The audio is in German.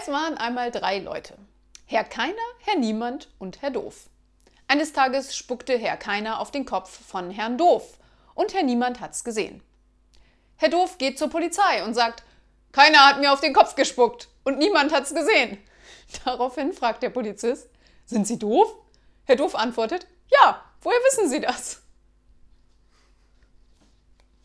Es waren einmal drei Leute. Herr Keiner, Herr Niemand und Herr Doof. Eines Tages spuckte Herr Keiner auf den Kopf von Herrn Doof und Herr Niemand hat's gesehen. Herr Doof geht zur Polizei und sagt, keiner hat mir auf den Kopf gespuckt und niemand hat's gesehen. Daraufhin fragt der Polizist, sind Sie doof? Herr Doof antwortet, ja, woher wissen Sie das?